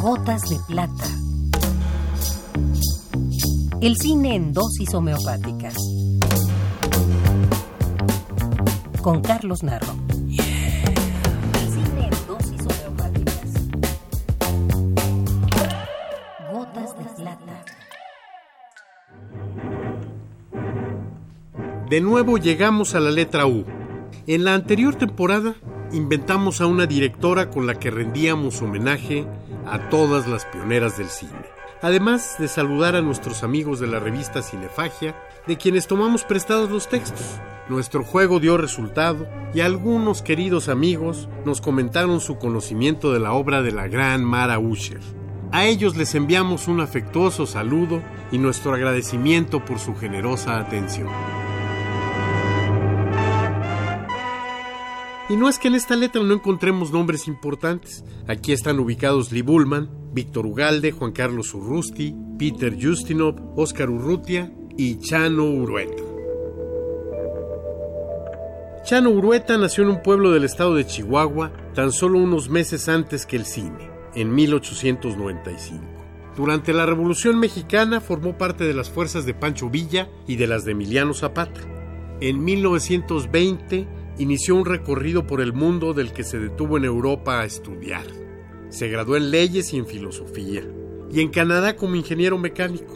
Gotas de plata. El cine en dosis homeopáticas. Con Carlos Narro. El cine en dosis homeopáticas. Gotas de plata. De nuevo llegamos a la letra U. En la anterior temporada inventamos a una directora con la que rendíamos homenaje a todas las pioneras del cine. Además de saludar a nuestros amigos de la revista Cinefagia, de quienes tomamos prestados los textos. Nuestro juego dio resultado y algunos queridos amigos nos comentaron su conocimiento de la obra de la gran Mara Usher. A ellos les enviamos un afectuoso saludo y nuestro agradecimiento por su generosa atención. Y no es que en esta letra no encontremos nombres importantes. Aquí están ubicados Lee Bullman, Víctor Ugalde, Juan Carlos Urrusti, Peter Justinov, Oscar Urrutia y Chano Urueta. Chano Urueta nació en un pueblo del estado de Chihuahua tan solo unos meses antes que el cine, en 1895. Durante la Revolución Mexicana formó parte de las fuerzas de Pancho Villa y de las de Emiliano Zapata. En 1920 inició un recorrido por el mundo del que se detuvo en Europa a estudiar. Se graduó en leyes y en filosofía, y en Canadá como ingeniero mecánico.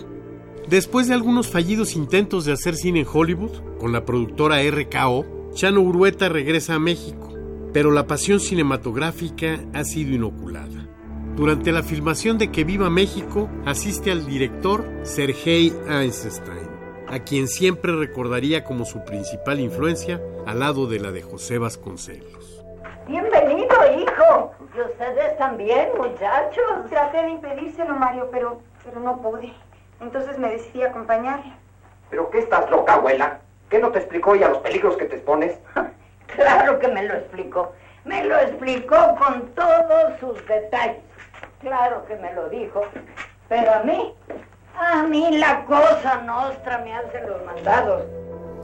Después de algunos fallidos intentos de hacer cine en Hollywood, con la productora RKO, Chano Urueta regresa a México, pero la pasión cinematográfica ha sido inoculada. Durante la filmación de Que Viva México, asiste al director Sergei Eisenstein a quien siempre recordaría como su principal influencia al lado de la de José Vasconcelos. Bienvenido, hijo. Y ustedes también, muchachos. Traté de impedírselo, Mario, pero, pero no pude. Entonces me decidí a acompañarle. ¿Pero qué estás loca, abuela? ¿Qué no te explicó ya los peligros que te expones? claro que me lo explicó. Me lo explicó con todos sus detalles. Claro que me lo dijo. Pero a mí a mí la cosa nostra me hace los mandados.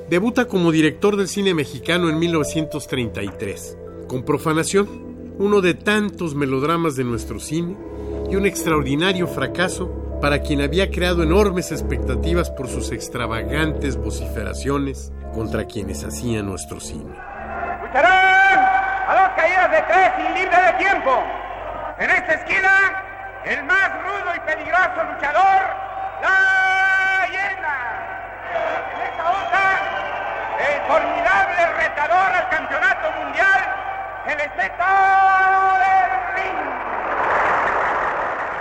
Debuta como director del cine mexicano en 1933, con Profanación, uno de tantos melodramas de nuestro cine y un extraordinario fracaso para quien había creado enormes expectativas por sus extravagantes vociferaciones contra quienes hacían nuestro cine. ¡Lucharán! A dos caídas de tres y libre de tiempo. En esta esquina, el más rudo y peligroso luchador la. En esta el formidable retador al campeonato mundial, el ring.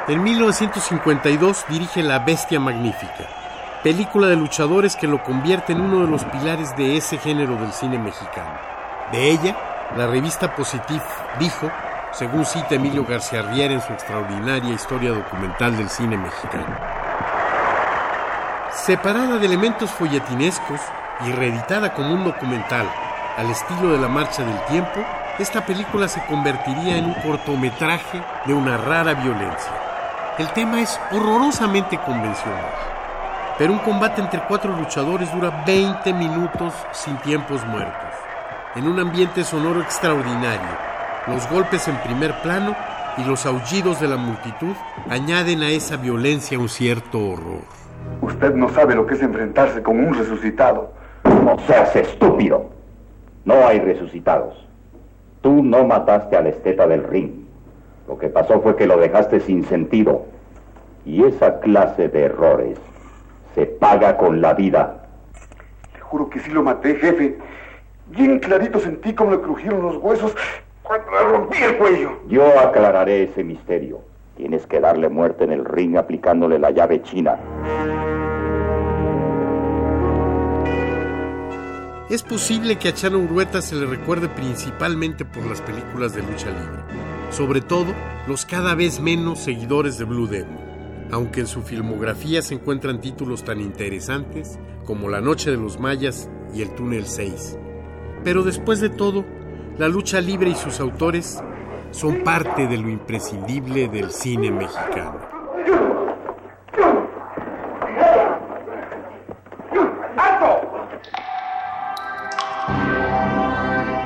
En 1952 dirige La Bestia Magnífica, película de luchadores que lo convierte en uno de los pilares de ese género del cine mexicano. De ella, la revista Positif dijo, según cita Emilio García Riera en su extraordinaria historia documental del cine mexicano. Separada de elementos folletinescos y reeditada como un documental al estilo de la Marcha del Tiempo, esta película se convertiría en un cortometraje de una rara violencia. El tema es horrorosamente convencional, pero un combate entre cuatro luchadores dura 20 minutos sin tiempos muertos, en un ambiente sonoro extraordinario. Los golpes en primer plano y los aullidos de la multitud añaden a esa violencia un cierto horror. Usted no sabe lo que es enfrentarse con un resucitado. No seas estúpido. No hay resucitados. Tú no mataste al esteta del ring. Lo que pasó fue que lo dejaste sin sentido. Y esa clase de errores se paga con la vida. Le juro que sí lo maté, jefe. Bien clarito sentí cómo le crujieron los huesos cuando le rompí el cuello. Yo aclararé ese misterio. Tienes que darle muerte en el ring aplicándole la llave china. Es posible que a Chano Urueta se le recuerde principalmente por las películas de lucha libre, sobre todo los cada vez menos seguidores de Blue Demon, aunque en su filmografía se encuentran títulos tan interesantes como La Noche de los Mayas y El Túnel 6. Pero después de todo, la lucha libre y sus autores son parte de lo imprescindible del cine mexicano.